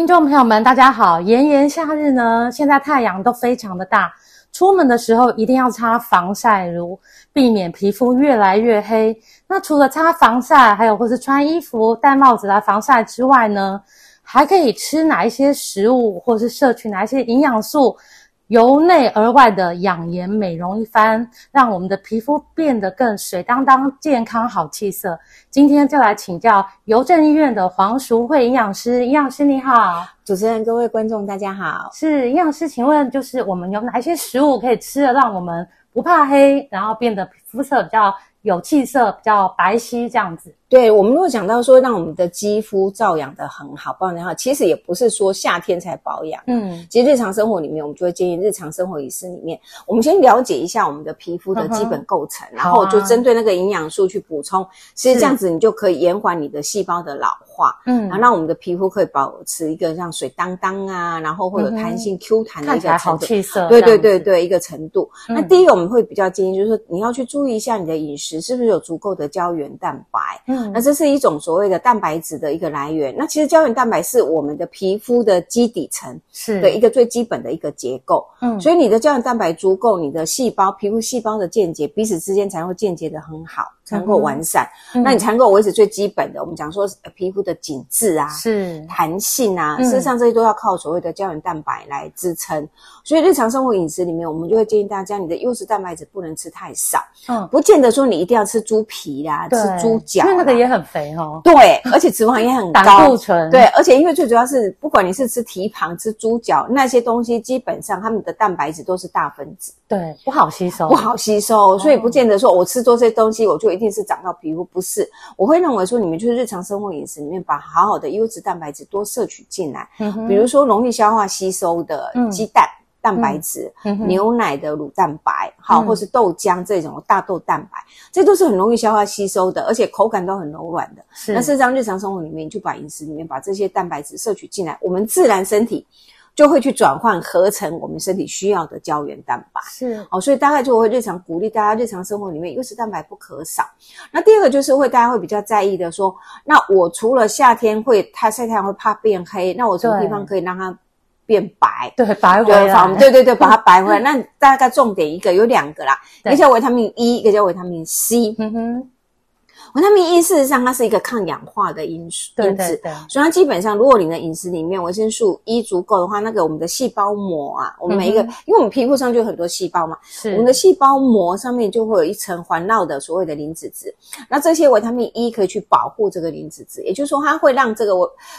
听众朋友们，大家好！炎炎夏日呢，现在太阳都非常的大，出门的时候一定要擦防晒乳，避免皮肤越来越黑。那除了擦防晒，还有或是穿衣服、戴帽子来防晒之外呢，还可以吃哪一些食物，或是摄取哪一些营养素？由内而外的养颜美容一番，让我们的皮肤变得更水当当、健康好气色。今天就来请教邮政医院的黄淑慧营养师，营养师你好，主持人各位观众大家好。是营养师，请问就是我们有哪一些食物可以吃的，让我们不怕黑，然后变得肤色比较有气色，比较白皙这样子？对，我们如果讲到说让我们的肌肤照养的很好，保养得好，其实也不是说夏天才保养。嗯，其实日常生活里面，我们就会建议日常生活饮食里面，我们先了解一下我们的皮肤的基本构成，嗯、然后就针对那个营养素去补充。其实这样子你就可以延缓你的细胞的老化，嗯，然后让我们的皮肤可以保持一个像水当当啊，然后会有弹性 Q 弹的一个程度，看起来好气色。对对对对，一个程度。嗯、那第一个我们会比较建议就是说，你要去注意一下你的饮食是不是有足够的胶原蛋白。嗯。那这是一种所谓的蛋白质的一个来源。那其实胶原蛋白是我们的皮肤的基底层，是的一个最基本的一个结构。嗯，所以你的胶原蛋白足够，你的细胞、皮肤细胞的间接彼此之间才会间接的很好。才能够完善，嗯、那你才能够维持最基本的。我们讲说皮肤的紧致啊，是弹性啊，嗯、事实上这些都要靠所谓的胶原蛋白来支撑。所以日常生活饮食里面，我们就会建议大家，你的优质蛋白质不能吃太少。嗯，不见得说你一定要吃猪皮啦，对吃猪脚，因为那个也很肥哦。对，而且脂肪也很高，胆固醇。对，而且因为最主要是，不管你是吃蹄膀、吃猪脚那些东西，基本上它们的蛋白质都是大分子，对，不好吸收，不好吸收。所以不见得说我吃多这些东西，我就一定是长到皮肤，不是。我会认为说，你们就是日常生活饮食里面，把好好的优质蛋白质多摄取进来，比如说容易消化吸收的鸡蛋。嗯蛋白质、牛奶的乳蛋白，好、嗯，或是豆浆这种大豆蛋白，这都是很容易消化吸收的，而且口感都很柔软的。是那事实上，日常生活里面，就把饮食里面把这些蛋白质摄取进来，我们自然身体就会去转换合成我们身体需要的胶原蛋白。是，哦，所以大概就会日常鼓励大家，日常生活里面优质蛋白不可少。那第二个就是会大家会比较在意的说，那我除了夏天会它晒太阳会怕变黑，那我什么地方可以让它？变白，对，白回来，对对对，把它 白回来。那大概重点一个有两个啦，一个叫维他命 E，一个叫维他命 C。嗯哼。维他命 E 事实上它是一个抗氧化的因素，因子，所以它基本上，如果你的饮食里面维生素 E 足够的话，那个我们的细胞膜啊，我们每一个，嗯、因为我们皮肤上就有很多细胞嘛，是。我们的细胞膜上面就会有一层环绕的所谓的磷脂质，那这些维他命 E 可以去保护这个磷脂质，也就是说它会让这个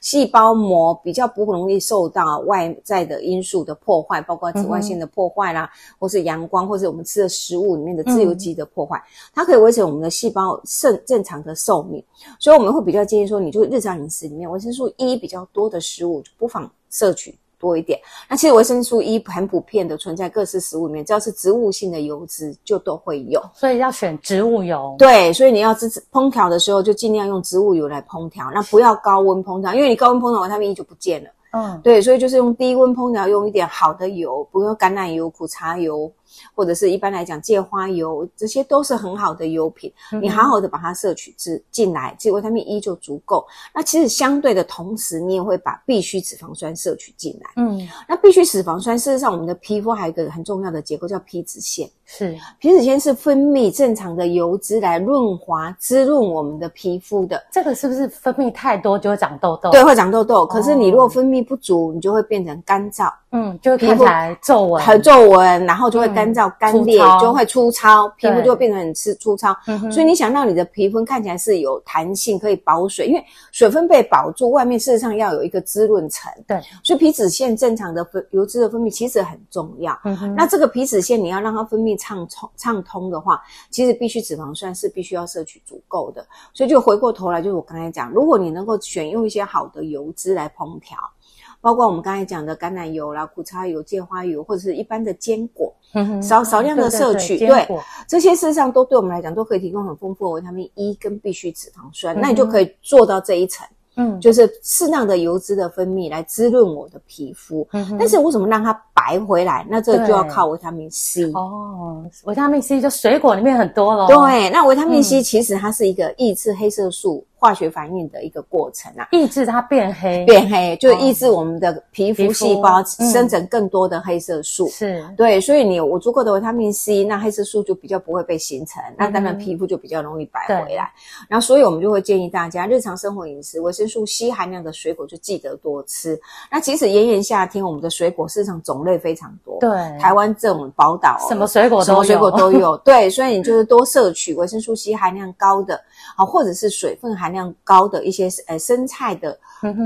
细胞膜比较不容易受到外在的因素的破坏，包括紫外线的破坏啦，嗯、或是阳光，或是我们吃的食物里面的自由基的破坏，嗯、它可以维持我们的细胞正正常的寿命，所以我们会比较建议说，你就日常饮食里面维生素 E 比较多的食物，就不妨摄取多一点。那其实维生素 E 很普遍的存在各式食物里面，只要是植物性的油脂就都会有，所以要选植物油。对，所以你要自烹调的时候就尽量用植物油来烹调，那不要高温烹调，因为你高温烹调，维他命 E 就不见了。嗯，对，所以就是用低温烹调，用一点好的油，不用橄榄油、苦茶油。或者是一般来讲，芥花油这些都是很好的油品，嗯、你好好的把它摄取之进来，其实维他命 E 就足够。那其实相对的同时，你也会把必需脂肪酸摄取进来。嗯，那必需脂肪酸，事实上我们的皮肤还有一个很重要的结构叫皮脂腺，是皮脂腺是分泌正常的油脂来润滑滋润我们的皮肤的。这个是不是分泌太多就会长痘痘？对，会长痘痘。可是你如果分泌不足，你就会变成干燥。嗯，就会看起来皱纹，很皱纹，然后就会干燥、干裂，就会粗糙，皮肤就会变得很粗粗糙。所以你想让你的皮肤看起来是有弹性，可以保水，因为水分被保住，外面事实上要有一个滋润层。对，所以皮脂腺正常的分油脂的分泌其实很重要。嗯那这个皮脂腺你要让它分泌畅通畅通的话，其实必须脂肪酸是必须要摄取足够的。所以就回过头来，就是我刚才讲，如果你能够选用一些好的油脂来烹调。包括我们刚才讲的橄榄油啦、苦茶油、芥花油，或者是一般的坚果，少少量的摄取，对，对，对，这些事实上都对我们来讲都可以提供很丰富的维他命 E 跟必需脂肪酸，嗯、那你就可以做到这一层。嗯，就是适当的油脂的分泌来滋润我的皮肤。嗯，但是为什么让它白回来？那这就要靠维他命 C。哦，维他命 C 就水果里面很多咯。对，那维他命 C 其实它是一个抑制黑色素化学反应的一个过程啊，抑制它变黑，变黑就抑制我们的皮肤细胞生成更多的黑色素。是，对，所以你有足够的维他命 C，那黑色素就比较不会被形成，那当然皮肤就比较容易白回来。然后，所以我们就会建议大家日常生活饮食维生素 C 含量的水果就记得多吃。那其实炎炎夏天，我们的水果市场种类非常多。对，台湾这种宝岛，什么水果都有，什么水果都有。对，所以你就是多摄取维生素 C 含量高的。啊，或者是水分含量高的一些呃生菜的，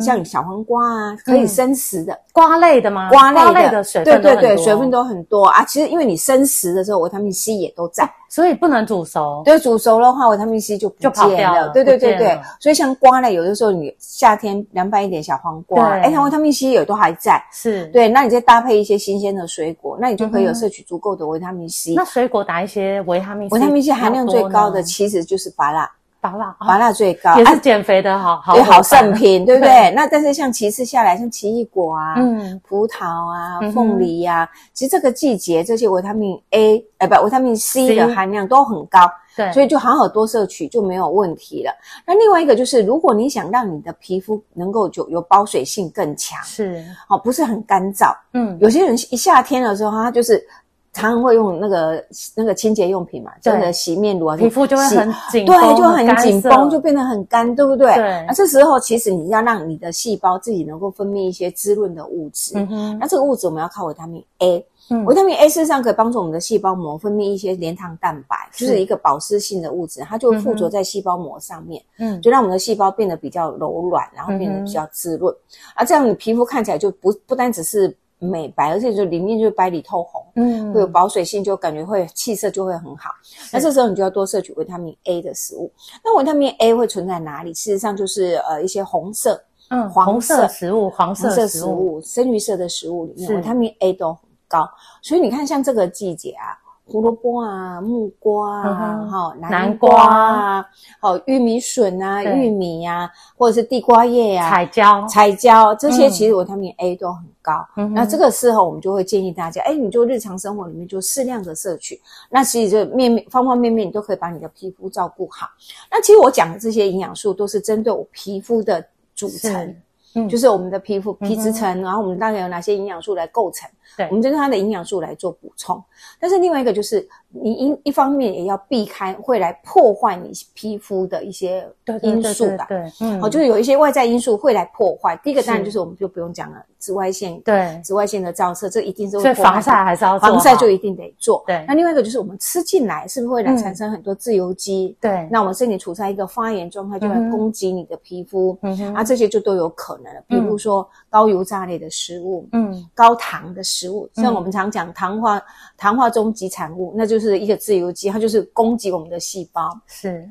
像小黄瓜啊，可以生食的瓜类的吗？瓜类的水分对对对，水分都很多啊。其实因为你生食的时候，维他命 C 也都在，所以不能煮熟。对，煮熟的话，维他命 C 就不见了。就跑掉了。对对对对，所以像瓜类，有的时候你夏天凉拌一点小黄瓜，哎，它维他命 C 也都还在。是对，那你再搭配一些新鲜的水果，那你就可以有摄取足够的维他命 C。那水果打一些维他命 C，维他命 C 含量最高的其实就是芭乐。芭乐，芭乐最高，也是减肥的好好好圣品，对不对？那但是像其次下来，像奇异果啊，嗯，葡萄啊，凤梨呀，其实这个季节这些维他命 A，哎不，维他命 C 的含量都很高，对，所以就好好多摄取就没有问题了。那另外一个就是，如果你想让你的皮肤能够就有保水性更强，是，哦，不是很干燥，嗯，有些人一夏天的时候，他就是。常常会用那个那个清洁用品嘛，真的洗面乳啊，皮肤就会很紧，对，就很紧绷，就变得很干，对不对？对。那这时候其实你要让你的细胞自己能够分泌一些滋润的物质，嗯哼。那这个物质我们要靠维他命 A，嗯，维他命 A 事实上可以帮助我们的细胞膜分泌一些连糖蛋白，就是一个保湿性的物质，它就会附着在细胞膜上面，嗯，就让我们的细胞变得比较柔软，然后变得比较滋润，啊，这样你皮肤看起来就不不单只是。美白，而且就里面就是白里透红，嗯，会有保水性，就感觉会气色就会很好。那这时候你就要多摄取维他命 A 的食物。那维他命 A 会存在哪里？事实上就是呃一些红色、嗯黄色食物、黄色食物、食物深绿色的食物里面，维他命 A 都很高。所以你看，像这个季节啊。胡萝卜啊，木瓜啊，哈，南瓜。啊，好，玉米笋啊，玉米呀，或者是地瓜叶呀，彩椒，彩椒这些其实维他命 A 都很高。那这个时候我们就会建议大家，哎，你就日常生活里面就适量的摄取。那其实就面面方方面面你都可以把你的皮肤照顾好。那其实我讲的这些营养素都是针对我皮肤的组成，嗯，就是我们的皮肤皮质层，然后我们大概有哪些营养素来构成。对，我们就用它的营养素来做补充，但是另外一个就是你一一方面也要避开会来破坏你皮肤的一些因素吧。对，嗯，好，就是有一些外在因素会来破坏。第一个当然就是我们就不用讲了，紫外线，对，紫外线的照射，这一定是会破坏。所以防晒还是要做，防晒就一定得做。对，那另外一个就是我们吃进来是不是会来产生很多自由基？对，那我们身体处在一个发炎状态，就会攻击你的皮肤，啊，这些就都有可能了。比如说高油炸类的食物，嗯，高糖的食。食物像我们常讲糖化糖化终极产物，那就是一个自由基，它就是攻击我们的细胞。是，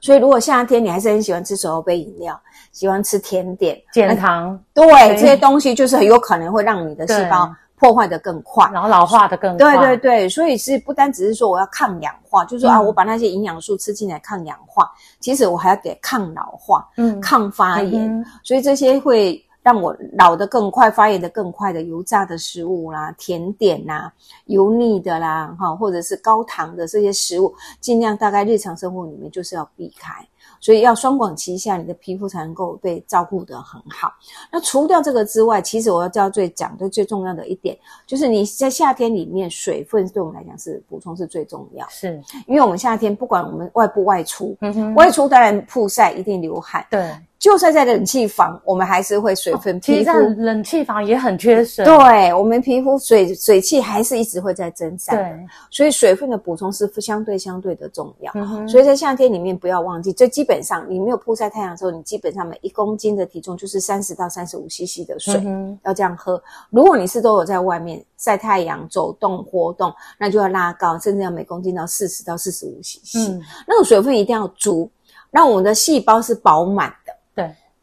所以如果夏天你还是很喜欢吃手摇杯饮料，喜欢吃甜点、减糖，对这些东西，就是很有可能会让你的细胞破坏的更快，然后老化的更快。对对对，所以是不单只是说我要抗氧化，就是说啊，我把那些营养素吃进来抗氧化，其实我还要给抗老化，嗯，抗发炎，所以这些会。让我老得更快、发炎得更快的油炸的食物啦、甜点呐、油腻的啦，哈，或者是高糖的这些食物，尽量大概日常生活里面就是要避开。所以要双管齐下，你的皮肤才能够被照顾得很好。那除掉这个之外，其实我要叫最讲的最重要的一点，就是你在夏天里面水分对我们来讲是补充是最重要。是，因为我们夏天不管我们外不外出，嗯哼，外出当然曝晒一定流汗，对。就算在冷气房，我们还是会水分。皮肤其实在冷气房也很缺水。对，我们皮肤水水气还是一直会在增散。对，所以水分的补充是相对相对的重要。嗯。所以在夏天里面不要忘记，这基本上你没有曝晒太阳的时候，你基本上每一公斤的体重就是三十到三十五 CC 的水，嗯、要这样喝。如果你是都有在外面晒太阳、走动活动，那就要拉高，甚至要每公斤到四十到四十五 CC。嗯，那个水分一定要足，让我们的细胞是饱满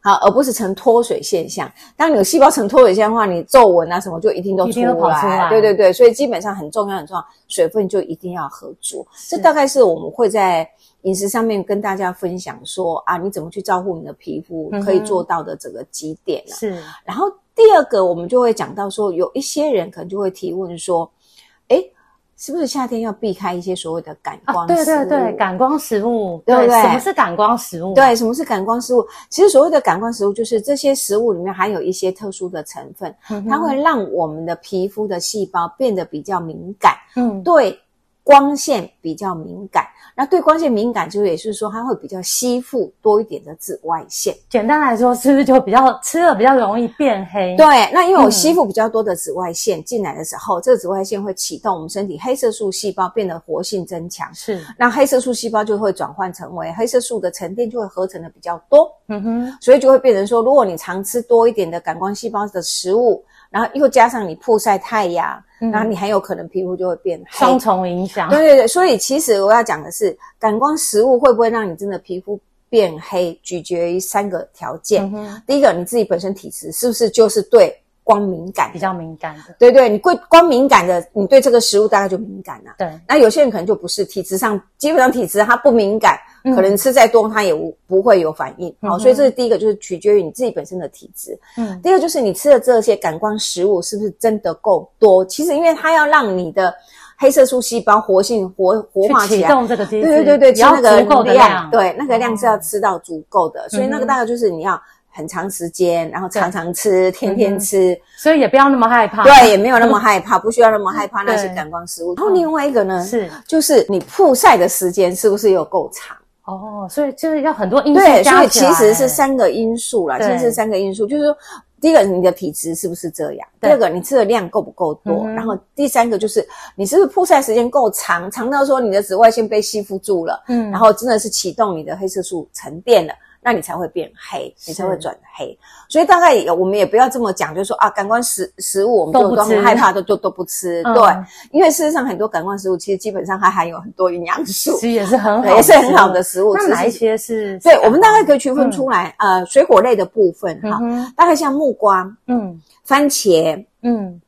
好，而不是呈脱水现象。当你有细胞呈脱水现象的话，你皱纹啊什么就一定都出来。一定都跑出来。对对对，所以基本上很重要很重要，水分就一定要合足。这大概是我们会在饮食上面跟大家分享说啊，你怎么去照顾你的皮肤可以做到的这个几点呢？是。然后第二个，我们就会讲到说，有一些人可能就会提问说，诶是不是夏天要避开一些所谓的感光食物？啊、对对对，感光食物，对不对？什么是感光食物？对，什么是感光食物？其实所谓的感光食物，就是这些食物里面含有一些特殊的成分，嗯、它会让我们的皮肤的细胞变得比较敏感。嗯，对。光线比较敏感，那对光线敏感，就也是说它会比较吸附多一点的紫外线。简单来说，是不是就比较吃了比较容易变黑？对，那因为我吸附比较多的紫外线进来的时候，嗯、这个紫外线会启动我们身体黑色素细胞变得活性增强。是，那黑色素细胞就会转换成为黑色素的沉淀就会合成的比较多。嗯哼，所以就会变成说，如果你常吃多一点的感光细胞的食物。然后又加上你曝晒太阳，嗯、然后你很有可能皮肤就会变黑，双重影响。对对对，所以其实我要讲的是，感光食物会不会让你真的皮肤变黑，取决于三个条件。嗯、第一个，你自己本身体质是不是就是对光敏感，比较敏感的？对对，你对光敏感的，你对这个食物大概就敏感了。对，那有些人可能就不是体质上，基本上体质它不敏感。可能吃再多，它也无不会有反应。好，所以这是第一个，就是取决于你自己本身的体质。嗯，第二个就是你吃的这些感光食物是不是真的够多？其实因为它要让你的黑色素细胞活性活活化起来，启动这个机制，对对对对，吃那个足够的量，对，那个量是要吃到足够的。所以那个大概就是你要很长时间，然后常常吃，天天吃。所以也不要那么害怕，对，也没有那么害怕，不需要那么害怕那些感光食物。然后另外一个呢，是就是你曝晒的时间是不是有够长？哦，所以就是要很多因素对，所以其实是三个因素啦，其实是三个因素，就是说，第一个你的体质是不是这样？第二个你吃的量够不够多？然后第三个就是你是不是曝晒时间够长，长到说你的紫外线被吸附住了，嗯，然后真的是启动你的黑色素沉淀了。那你才会变黑，你才会转黑。所以大概也我们也不要这么讲，就是说啊，感官食食物我们就都很害怕，都都都不吃。嗯、对，因为事实上很多感官食物其实基本上它含有很多营养素，其实也是很好，也是很好的食物。那哪一些是？对，我们大概可以区分出来，嗯、呃，水果类的部分哈，嗯、大概像木瓜、嗯，番茄、嗯，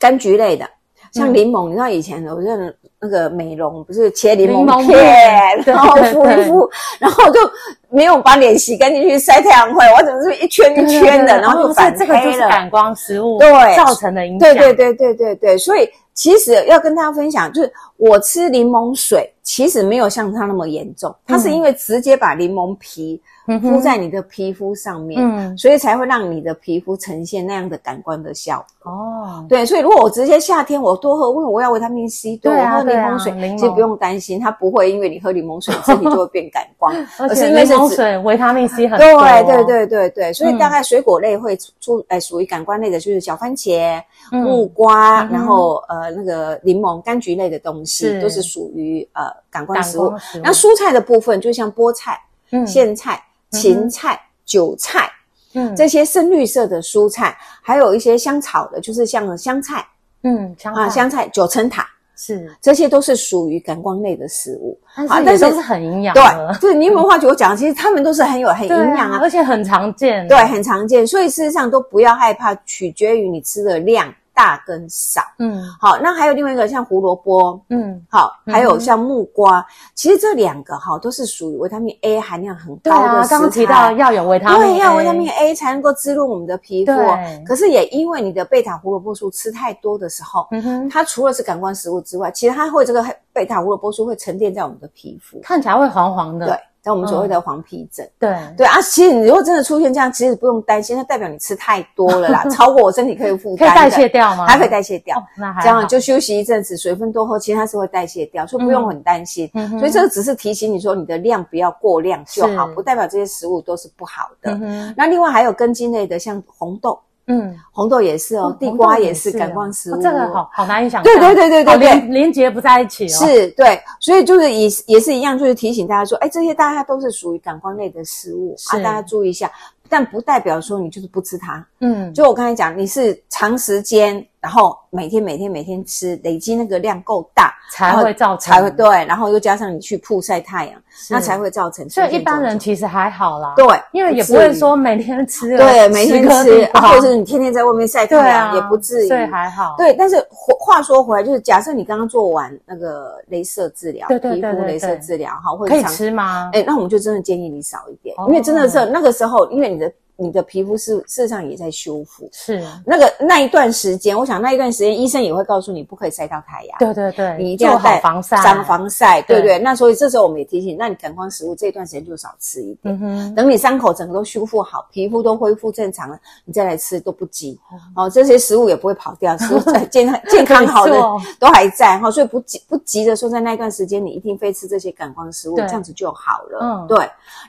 柑橘类的，像柠檬，嗯、你知道以前我认。那个美容不是切柠檬片，然后敷一敷，然后就没有把脸洗干净去晒太阳会，我怎么是一圈一圈的，然后就反黑了。这个就是感光食物对造成的影响。对对对对对对，所以其实要跟大家分享，就是我吃柠檬水，其实没有像它那么严重，它是因为直接把柠檬皮。敷在你的皮肤上面，嗯，所以才会让你的皮肤呈现那样的感官的效果。哦，对，所以如果我直接夏天我多喝，因为我要维他命 C，对，我喝柠檬水，其实不用担心，它不会因为你喝柠檬水 身体就会变感光，而是因为柠檬水维他命 C 很多。对对对对对，所以大概水果类会出，诶属于感官类的就是小番茄、木瓜，然后呃那个柠檬、柑橘类的东西都是属于呃感官食物。那蔬菜的部分就像菠菜、苋菜。芹菜、韭菜，嗯，这些深绿色的蔬菜，还有一些香草的，就是像香菜，嗯，香啊，香菜、九层塔，是，这些都是属于感光类的食物，啊，但是都是很营养的。对，对，你有没有发觉我讲，其实他们都是很有很营养啊，而且很常见，对，很常见，所以事实上都不要害怕，取决于你吃的量。大跟少，嗯，好，那还有另外一个像胡萝卜，嗯，好，还有像木瓜，嗯、其实这两个哈都是属于维他命 A 含量很高的食材。刚刚提到要有维他命 A，对，要维他命 A 才能够滋润我们的皮肤。对可是也因为你的贝塔胡萝卜素吃太多的时候，嗯哼，它除了是感官食物之外，其实它会这个贝塔胡萝卜素会沉淀在我们的皮肤，看起来会黄黄的。对。在我们所谓的黄皮疹，嗯、对对啊，其实你如果真的出现这样，其实不用担心，那代表你吃太多了啦，超过我身体可以负担，可以代谢掉吗？还可以代谢掉，哦、那还这样就休息一阵子，水分多喝，其实它是会代谢掉，所以不用很担心。嗯、所以这个只是提醒你说，你的量不要过量就好，不代表这些食物都是不好的。嗯、那另外还有根茎类的，像红豆。嗯，红豆也是哦，地瓜也是感光食物，这个好好难以想象。对对对对对，连连接不在一起哦。是，对，所以就是也也是一样，就是提醒大家说，哎，这些大家都是属于感光类的食物啊，大家注意一下。但不代表说你就是不吃它。嗯，就我刚才讲，你是长时间。然后每天每天每天吃，累积那个量够大，才会造成才会对，然后又加上你去曝晒太阳，那才会造成。所以一般人其实还好啦，对，因为也不会说每天吃，对，每天吃，或者是你天天在外面晒太阳，也不至于，对还好。对，但是话说回来，就是假设你刚刚做完那个镭射治疗，皮肤镭射治疗，哈，可以吃吗？哎，那我们就真的建议你少一点，因为真的是那个时候，因为你的。你的皮肤是事实上也在修复，是那个那一段时间，我想那一段时间医生也会告诉你不可以晒到太阳，对对对，你一定要带防晒，长防晒，对不对？那所以这时候我们也提醒，那你感光食物这一段时间就少吃一点，等你伤口整个都修复好，皮肤都恢复正常了，你再来吃都不急哦。这些食物也不会跑掉，食物 健康健康好的都还在哈，所以不急不急着说在那一段时间你一定非吃这些感光食物，这样子就好了。嗯，对。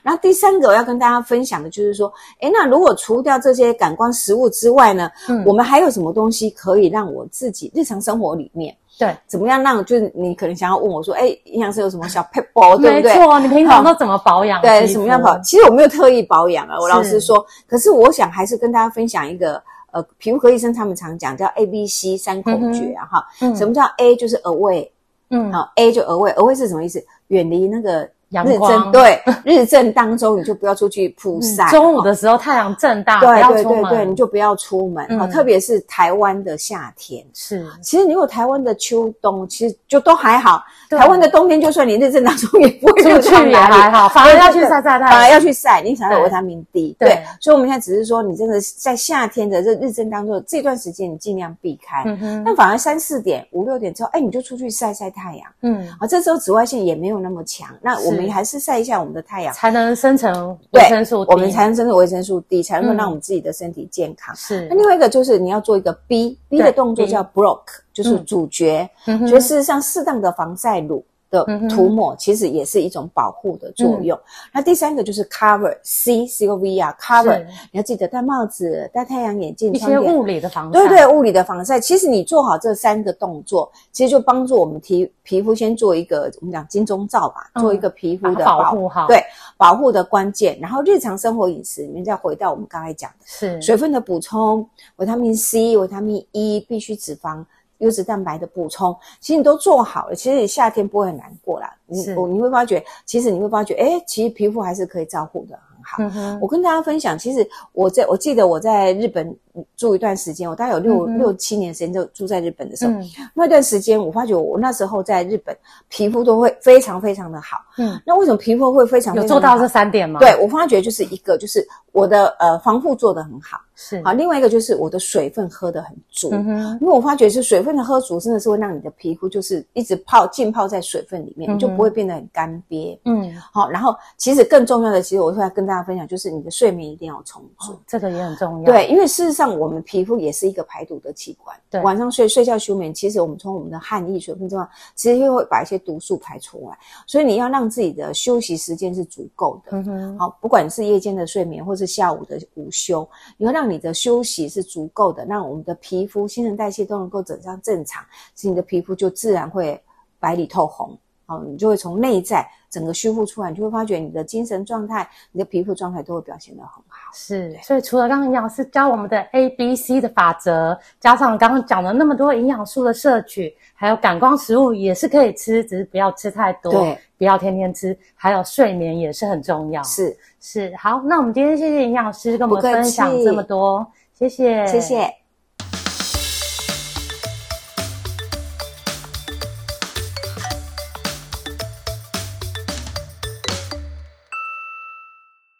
然后第三个我要跟大家分享的就是说，哎，那如果除掉这些感官食物之外呢，嗯，我们还有什么东西可以让我自己日常生活里面，对，怎么样让就是你可能想要问我说，诶，营养师有什么小撇步，对不对？没错，你平常都怎么保养？对，什么样保？其实我没有特意保养啊，我老实说，可是我想还是跟大家分享一个，呃，皮肤科医生他们常讲叫 A B C 三口诀啊，哈，什么叫 A 就是 away，嗯，好，A 就 away，away 是什么意思？远离那个。日正对 日正当中，你就不要出去曝晒。中午的时候太阳正大，对对对对，你就不要出门。好，特别是台湾的夏天。是，其实如果台湾的秋冬，其实就都还好。台湾的冬天，就算你日正当中也不会出去，也还好。反而要去晒晒太阳，反而要去晒，你想要维他命 D。对，所以我们现在只是说，你真的在夏天的这日正当中这段时间，你尽量避开。嗯哼。那反而三四点、五六点之后，哎，你就出去晒晒太阳。嗯。啊，这时候紫外线也没有那么强。那我们。你还是晒一下我们的太阳，才能生成维生素 D，我们才能生成维生素 D，才能够让我们自己的身体健康。是。那另外一个就是你要做一个 B，B 的动作叫 Block，就是主角。所以事实上，适当的防晒乳。的涂抹其实也是一种保护的作用。那第三个就是 cover，C C O V 啊，cover，你要记得戴帽子、戴太阳眼镜，一些物理的防晒。对对，物理的防晒。其实你做好这三个动作，其实就帮助我们皮皮肤先做一个我们讲金钟罩吧，做一个皮肤的保护好。对，保护的关键。然后日常生活饮食里面再回到我们刚才讲的，是水分的补充，维他命 C、维他命 E，必须脂肪。优质蛋白的补充，其实你都做好了，其实你夏天不会很难过啦。是你你会发觉，其实你会发觉，诶，其实皮肤还是可以照顾的很。好，嗯、我跟大家分享，其实我在我记得我在日本住一段时间，我大概有六、嗯、六七年时间就住在日本的时候，嗯、那段时间我发觉我那时候在日本皮肤都会非常非常的好。嗯，那为什么皮肤会非常好？有做到这三点吗？对，我发觉就是一个就是我的呃防护做得很好，是好，另外一个就是我的水分喝得很足。嗯，因为我发觉是水分的喝足，真的是会让你的皮肤就是一直泡浸泡在水分里面，就不会变得很干瘪。嗯，好，然后其实更重要的，其实我会来跟大家分享，就是你的睡眠一定要充足，哦，这个也很重要。对，因为事实上我们皮肤也是一个排毒的器官。对，晚上睡睡觉休眠，其实我们从我们的汗液、水分中，其实又会把一些毒素排出来。所以你要让自己的休息时间是足够的。嗯哼。好，不管是夜间的睡眠，或是下午的午休，你要让你的休息是足够的，让我们的皮肤新陈代谢都能够整上正常，所以你的皮肤就自然会白里透红。好，你就会从内在整个修复出来，你就会发觉你的精神状态、你的皮肤状态都会表现得很好。是，所以除了刚刚营养师教我们的 A、B、C 的法则，加上刚刚讲了那么多营养素的摄取，还有感光食物也是可以吃，只是不要吃太多，对，不要天天吃。还有睡眠也是很重要。是是，好，那我们今天谢谢营养师跟我们分享这么多，谢谢，谢谢。